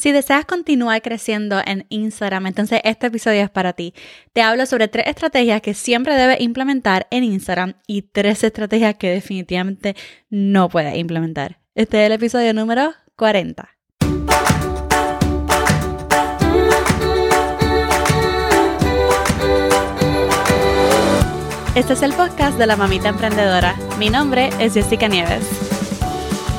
Si deseas continuar creciendo en Instagram, entonces este episodio es para ti. Te hablo sobre tres estrategias que siempre debes implementar en Instagram y tres estrategias que definitivamente no puedes implementar. Este es el episodio número 40. Este es el podcast de la mamita emprendedora. Mi nombre es Jessica Nieves.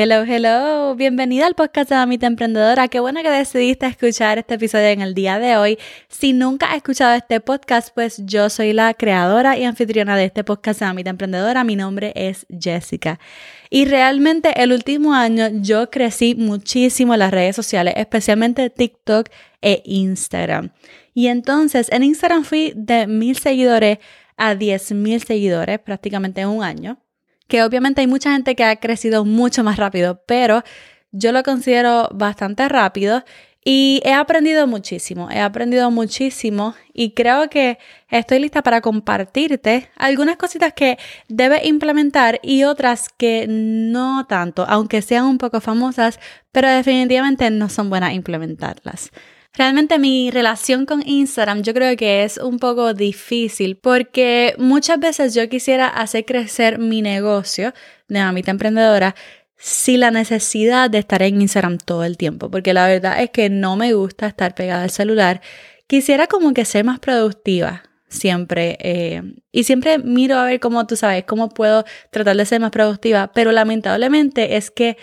Hello, hello, bienvenida al podcast de Mamita Emprendedora. Qué bueno que decidiste escuchar este episodio en el día de hoy. Si nunca has escuchado este podcast, pues yo soy la creadora y anfitriona de este podcast de Mamita Emprendedora. Mi nombre es Jessica. Y realmente el último año yo crecí muchísimo en las redes sociales, especialmente TikTok e Instagram. Y entonces en Instagram fui de mil seguidores a diez mil seguidores prácticamente en un año que obviamente hay mucha gente que ha crecido mucho más rápido, pero yo lo considero bastante rápido y he aprendido muchísimo, he aprendido muchísimo y creo que estoy lista para compartirte algunas cositas que debes implementar y otras que no tanto, aunque sean un poco famosas, pero definitivamente no son buenas implementarlas. Realmente mi relación con Instagram yo creo que es un poco difícil porque muchas veces yo quisiera hacer crecer mi negocio de mamita emprendedora sin la necesidad de estar en Instagram todo el tiempo, porque la verdad es que no me gusta estar pegada al celular. Quisiera como que ser más productiva siempre eh, y siempre miro a ver cómo tú sabes, cómo puedo tratar de ser más productiva, pero lamentablemente es que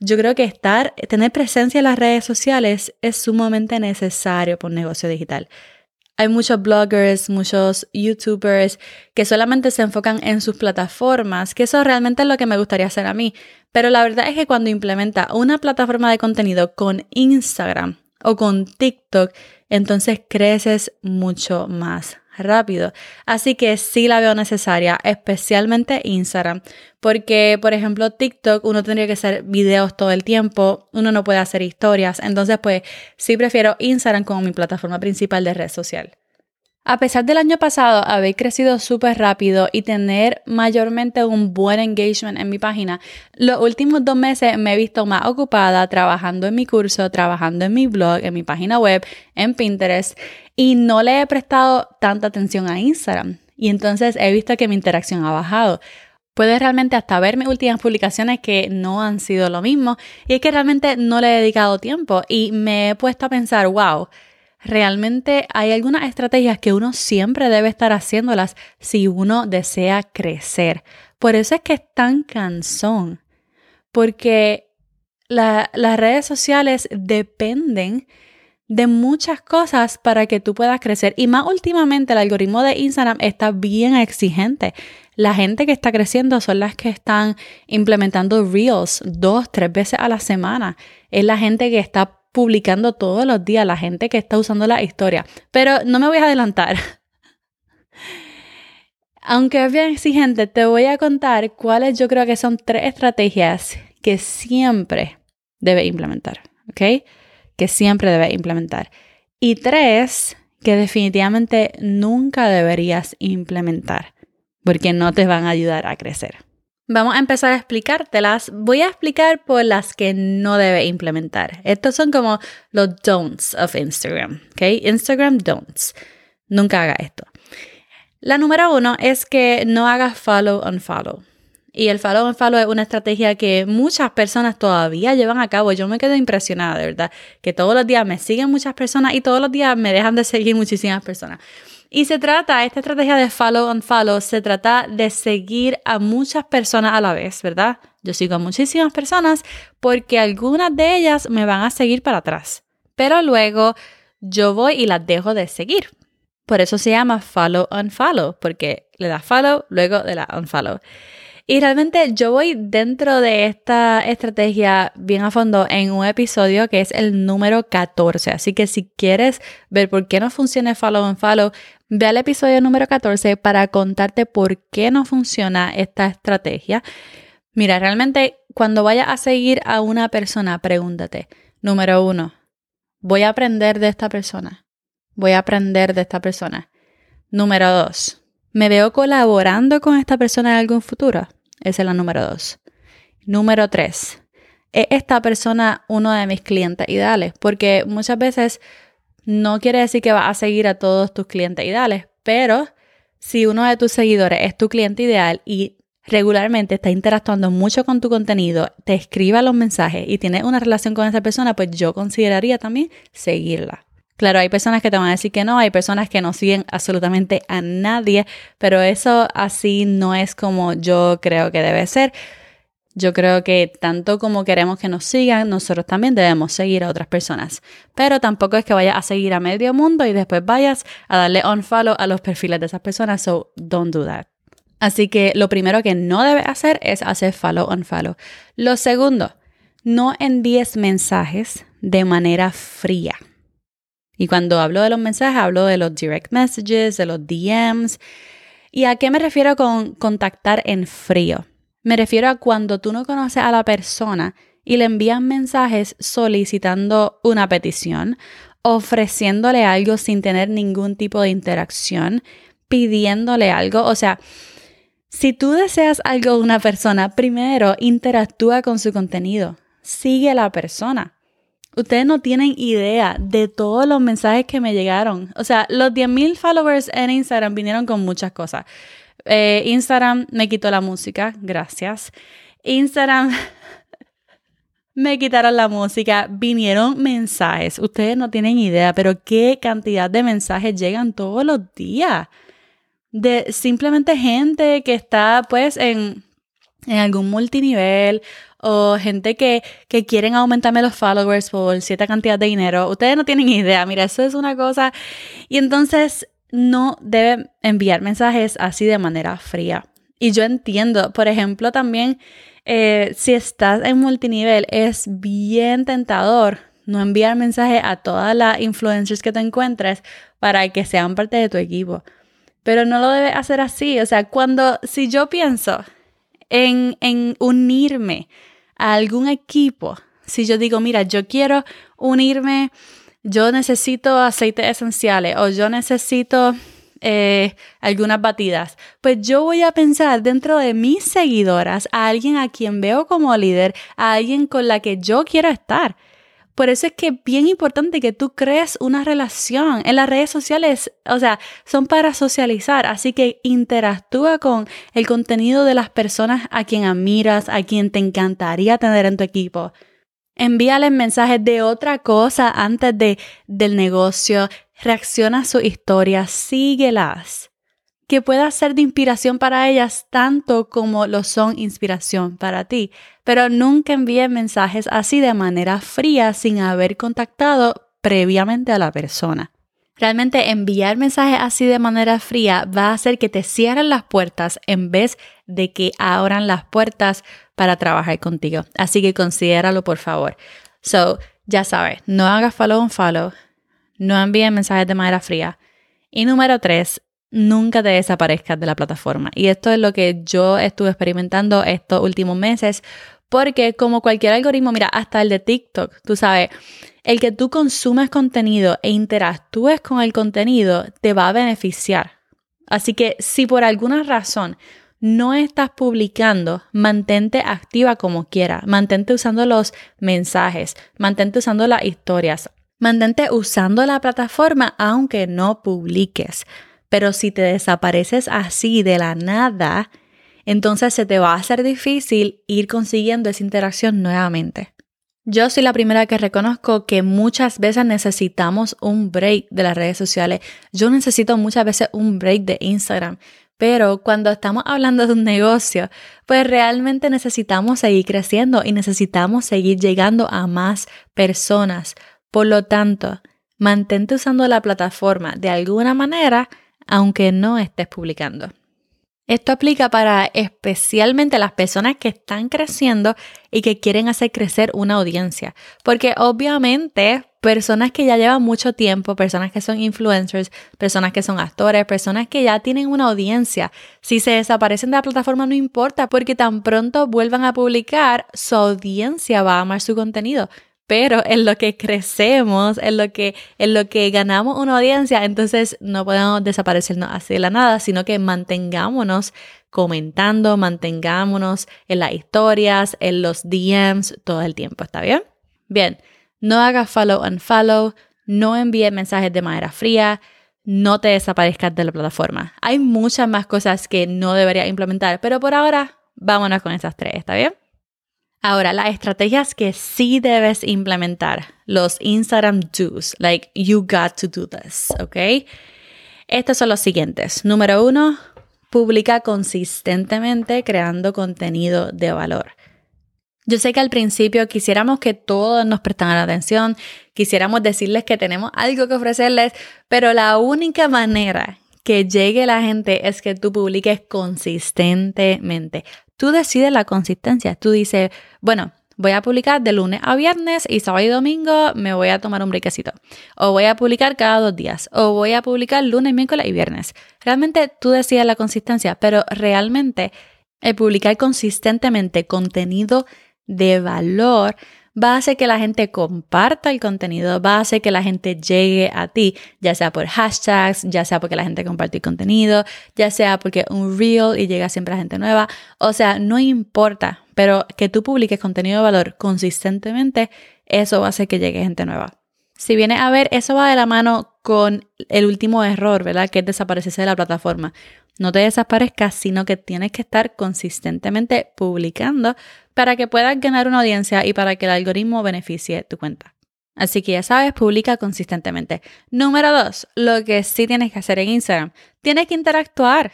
yo creo que estar, tener presencia en las redes sociales es sumamente necesario por un negocio digital. Hay muchos bloggers, muchos youtubers que solamente se enfocan en sus plataformas, que eso realmente es lo que me gustaría hacer a mí. Pero la verdad es que cuando implementa una plataforma de contenido con Instagram o con TikTok, entonces creces mucho más rápido. Así que sí la veo necesaria, especialmente Instagram, porque por ejemplo TikTok uno tendría que hacer videos todo el tiempo, uno no puede hacer historias, entonces pues sí prefiero Instagram como mi plataforma principal de red social. A pesar del año pasado haber crecido súper rápido y tener mayormente un buen engagement en mi página, los últimos dos meses me he visto más ocupada trabajando en mi curso, trabajando en mi blog, en mi página web, en Pinterest y no le he prestado tanta atención a Instagram. Y entonces he visto que mi interacción ha bajado. Puedes realmente hasta ver mis últimas publicaciones que no han sido lo mismo y es que realmente no le he dedicado tiempo y me he puesto a pensar, wow, realmente hay algunas estrategias que uno siempre debe estar haciéndolas si uno desea crecer. Por eso es que es tan cansón, porque las redes sociales dependen de muchas cosas para que tú puedas crecer. Y más últimamente el algoritmo de Instagram está bien exigente. La gente que está creciendo son las que están implementando reels dos, tres veces a la semana. Es la gente que está publicando todos los días, la gente que está usando la historia. Pero no me voy a adelantar. Aunque es bien exigente, te voy a contar cuáles yo creo que son tres estrategias que siempre debe implementar, ¿ok? Que siempre debe implementar. Y tres que definitivamente nunca deberías implementar porque no te van a ayudar a crecer. Vamos a empezar a explicártelas. Voy a explicar por las que no debe implementar. Estos son como los don'ts of Instagram. ¿ok? Instagram don'ts. Nunca haga esto. La número uno es que no hagas follow on follow. Y el follow on follow es una estrategia que muchas personas todavía llevan a cabo. Yo me quedo impresionada, de verdad, que todos los días me siguen muchas personas y todos los días me dejan de seguir muchísimas personas. Y se trata, esta estrategia de follow on follow, se trata de seguir a muchas personas a la vez, ¿verdad? Yo sigo a muchísimas personas porque algunas de ellas me van a seguir para atrás. Pero luego yo voy y las dejo de seguir. Por eso se llama follow on follow, porque le das follow, luego le das unfollow. Y realmente yo voy dentro de esta estrategia bien a fondo en un episodio que es el número 14. Así que si quieres ver por qué no funciona follow and follow, ve al episodio número 14 para contarte por qué no funciona esta estrategia. Mira, realmente cuando vayas a seguir a una persona, pregúntate, número uno, voy a aprender de esta persona. Voy a aprender de esta persona. Número dos, ¿me veo colaborando con esta persona en algún futuro? Esa es la número dos. Número tres, ¿es esta persona uno de mis clientes ideales? Porque muchas veces no quiere decir que vas a seguir a todos tus clientes ideales, pero si uno de tus seguidores es tu cliente ideal y regularmente está interactuando mucho con tu contenido, te escriba los mensajes y tienes una relación con esa persona, pues yo consideraría también seguirla. Claro, hay personas que te van a decir que no, hay personas que no siguen absolutamente a nadie, pero eso así no es como yo creo que debe ser. Yo creo que tanto como queremos que nos sigan, nosotros también debemos seguir a otras personas. Pero tampoco es que vayas a seguir a medio mundo y después vayas a darle unfollow a los perfiles de esas personas. So don't do that. Así que lo primero que no debes hacer es hacer follow unfollow. Lo segundo, no envíes mensajes de manera fría. Y cuando hablo de los mensajes, hablo de los direct messages, de los DMs. ¿Y a qué me refiero con contactar en frío? Me refiero a cuando tú no conoces a la persona y le envías mensajes solicitando una petición, ofreciéndole algo sin tener ningún tipo de interacción, pidiéndole algo. O sea, si tú deseas algo de una persona, primero interactúa con su contenido, sigue a la persona. Ustedes no tienen idea de todos los mensajes que me llegaron. O sea, los 10.000 followers en Instagram vinieron con muchas cosas. Eh, Instagram me quitó la música, gracias. Instagram me quitaron la música, vinieron mensajes. Ustedes no tienen idea, pero qué cantidad de mensajes llegan todos los días. De simplemente gente que está pues en, en algún multinivel o gente que, que quieren aumentarme los followers por cierta cantidad de dinero. Ustedes no tienen idea, mira, eso es una cosa. Y entonces no debe enviar mensajes así de manera fría. Y yo entiendo, por ejemplo, también eh, si estás en multinivel, es bien tentador no enviar mensajes a todas las influencers que te encuentres para que sean parte de tu equipo. Pero no lo debes hacer así. O sea, cuando, si yo pienso en, unirme a algún equipo, si yo digo, mira, yo quiero unirme, yo necesito aceites esenciales o yo necesito eh, algunas batidas, pues yo voy a pensar dentro de mis seguidoras a alguien a quien veo como líder, a alguien con la que yo quiero estar. Por eso es que es bien importante que tú crees una relación. En las redes sociales, o sea, son para socializar, así que interactúa con el contenido de las personas a quien admiras, a quien te encantaría tener en tu equipo. Envíales mensajes de otra cosa antes de, del negocio. Reacciona a su historia, síguelas. Que pueda ser de inspiración para ellas tanto como lo son inspiración para ti pero nunca envíe mensajes así de manera fría sin haber contactado previamente a la persona. Realmente enviar mensajes así de manera fría va a hacer que te cierren las puertas en vez de que abran las puertas para trabajar contigo. Así que considéralo por favor. So, ya sabes, no hagas follow on follow, no envíes mensajes de manera fría. Y número tres, nunca te desaparezcas de la plataforma. Y esto es lo que yo estuve experimentando estos últimos meses porque como cualquier algoritmo, mira, hasta el de TikTok, tú sabes, el que tú consumes contenido e interactúes con el contenido te va a beneficiar. Así que si por alguna razón no estás publicando, mantente activa como quiera, mantente usando los mensajes, mantente usando las historias, mantente usando la plataforma aunque no publiques. Pero si te desapareces así de la nada, entonces se te va a hacer difícil ir consiguiendo esa interacción nuevamente. Yo soy la primera que reconozco que muchas veces necesitamos un break de las redes sociales. Yo necesito muchas veces un break de Instagram. Pero cuando estamos hablando de un negocio, pues realmente necesitamos seguir creciendo y necesitamos seguir llegando a más personas. Por lo tanto, mantente usando la plataforma de alguna manera, aunque no estés publicando. Esto aplica para especialmente las personas que están creciendo y que quieren hacer crecer una audiencia, porque obviamente, personas que ya llevan mucho tiempo, personas que son influencers, personas que son actores, personas que ya tienen una audiencia. Si se desaparecen de la plataforma no importa porque tan pronto vuelvan a publicar, su audiencia va a amar su contenido. Pero en lo que crecemos, en lo que, en lo que ganamos una audiencia, entonces no podemos desaparecernos así de la nada, sino que mantengámonos comentando, mantengámonos en las historias, en los DMs todo el tiempo, ¿está bien? Bien, no hagas follow and follow, no envíes mensajes de manera fría, no te desaparezcas de la plataforma. Hay muchas más cosas que no deberías implementar, pero por ahora vámonos con esas tres, ¿está bien? Ahora, las estrategias que sí debes implementar, los Instagram do's, like you got to do this, ¿ok? Estos son los siguientes. Número uno, publica consistentemente creando contenido de valor. Yo sé que al principio quisiéramos que todos nos prestaran atención, quisiéramos decirles que tenemos algo que ofrecerles, pero la única manera que llegue la gente es que tú publiques consistentemente. Tú decides la consistencia. Tú dices, bueno, voy a publicar de lunes a viernes y sábado y domingo me voy a tomar un briquecito. O voy a publicar cada dos días. O voy a publicar lunes, miércoles y viernes. Realmente tú decides la consistencia, pero realmente el publicar consistentemente contenido de valor va a hacer que la gente comparta el contenido, va a hacer que la gente llegue a ti, ya sea por hashtags, ya sea porque la gente comparte el contenido, ya sea porque un reel y llega siempre a gente nueva. O sea, no importa, pero que tú publiques contenido de valor consistentemente, eso va a hacer que llegue gente nueva. Si viene a ver, eso va de la mano con el último error, ¿verdad? Que es desaparecerse de la plataforma. No te desaparezcas, sino que tienes que estar consistentemente publicando para que puedas ganar una audiencia y para que el algoritmo beneficie tu cuenta. Así que ya sabes, publica consistentemente. Número dos, lo que sí tienes que hacer en Instagram, tienes que interactuar.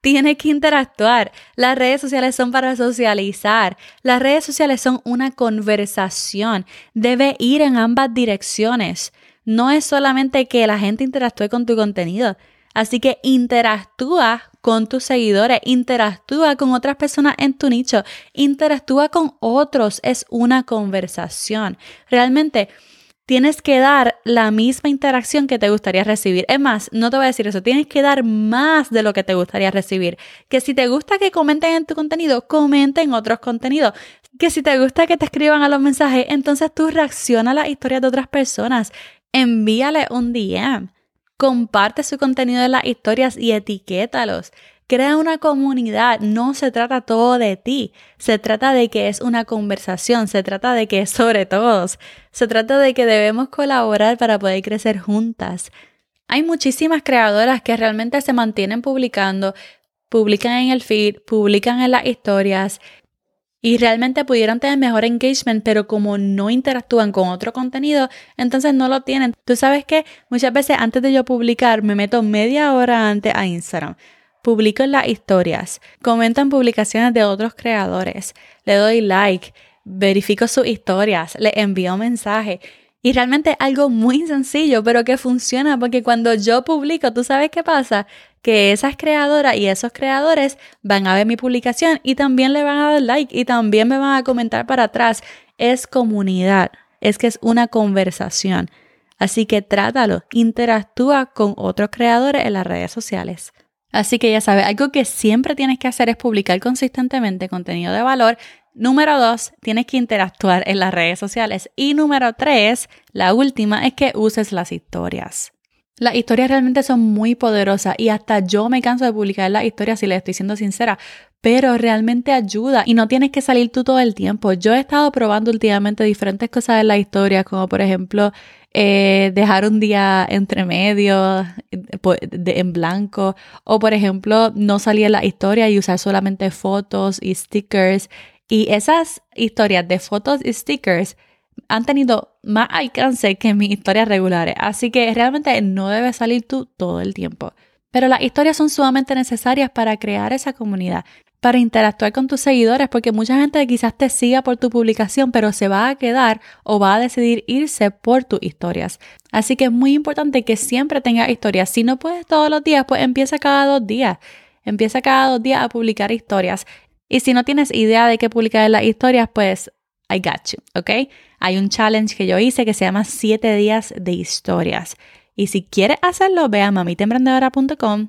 Tienes que interactuar. Las redes sociales son para socializar. Las redes sociales son una conversación. Debe ir en ambas direcciones. No es solamente que la gente interactúe con tu contenido, Así que interactúa con tus seguidores, interactúa con otras personas en tu nicho, interactúa con otros, es una conversación. Realmente tienes que dar la misma interacción que te gustaría recibir. Es más, no te voy a decir eso, tienes que dar más de lo que te gustaría recibir. Que si te gusta que comenten en tu contenido, comenten otros contenidos. Que si te gusta que te escriban a los mensajes, entonces tú reacciona a las historias de otras personas. Envíale un DM comparte su contenido en las historias y etiquétalos. Crea una comunidad, no se trata todo de ti, se trata de que es una conversación, se trata de que es sobre todos, se trata de que debemos colaborar para poder crecer juntas. Hay muchísimas creadoras que realmente se mantienen publicando, publican en el feed, publican en las historias y realmente pudieran tener mejor engagement, pero como no interactúan con otro contenido, entonces no lo tienen. Tú sabes que muchas veces antes de yo publicar me meto media hora antes a Instagram. Publico las historias, comento en publicaciones de otros creadores, le doy like, verifico sus historias, le envío mensajes. Y realmente algo muy sencillo, pero que funciona porque cuando yo publico, ¿tú sabes qué pasa? Que esas creadoras y esos creadores van a ver mi publicación y también le van a dar like y también me van a comentar para atrás. Es comunidad, es que es una conversación. Así que trátalo, interactúa con otros creadores en las redes sociales. Así que ya sabes, algo que siempre tienes que hacer es publicar consistentemente contenido de valor. Número dos, tienes que interactuar en las redes sociales. Y número tres, la última, es que uses las historias. Las historias realmente son muy poderosas y hasta yo me canso de publicar las historias si les estoy siendo sincera, pero realmente ayuda y no tienes que salir tú todo el tiempo. Yo he estado probando últimamente diferentes cosas en las historias, como por ejemplo eh, dejar un día entre medio en blanco o por ejemplo no salir en la historia y usar solamente fotos y stickers. Y esas historias de fotos y stickers han tenido más alcance que mis historias regulares, así que realmente no debes salir tú todo el tiempo. Pero las historias son sumamente necesarias para crear esa comunidad, para interactuar con tus seguidores, porque mucha gente quizás te siga por tu publicación, pero se va a quedar o va a decidir irse por tus historias. Así que es muy importante que siempre tengas historias. Si no puedes todos los días, pues empieza cada dos días. Empieza cada dos días a publicar historias. Y si no tienes idea de qué publicar en las historias, pues I got you, ¿ok? Hay un challenge que yo hice que se llama 7 días de historias. Y si quieres hacerlo, ve a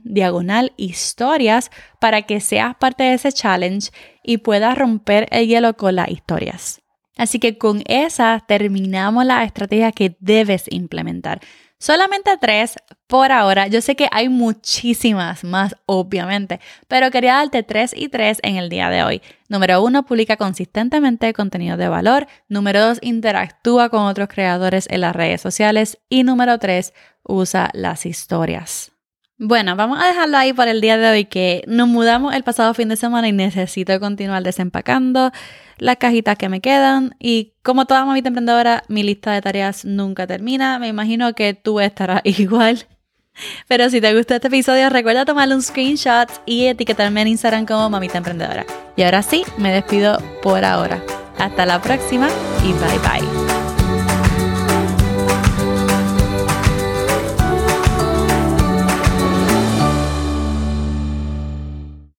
diagonal historias, para que seas parte de ese challenge y puedas romper el hielo con las historias. Así que con esa terminamos la estrategia que debes implementar. Solamente tres por ahora. Yo sé que hay muchísimas más, obviamente, pero quería darte tres y tres en el día de hoy. Número uno, publica consistentemente contenido de valor. Número dos, interactúa con otros creadores en las redes sociales. Y número tres, usa las historias. Bueno, vamos a dejarlo ahí por el día de hoy que nos mudamos el pasado fin de semana y necesito continuar desempacando las cajitas que me quedan y como toda mamita emprendedora, mi lista de tareas nunca termina. Me imagino que tú estarás igual. Pero si te gustó este episodio, recuerda tomarle un screenshot y etiquetarme en Instagram como mamita emprendedora. Y ahora sí, me despido por ahora. Hasta la próxima y bye bye.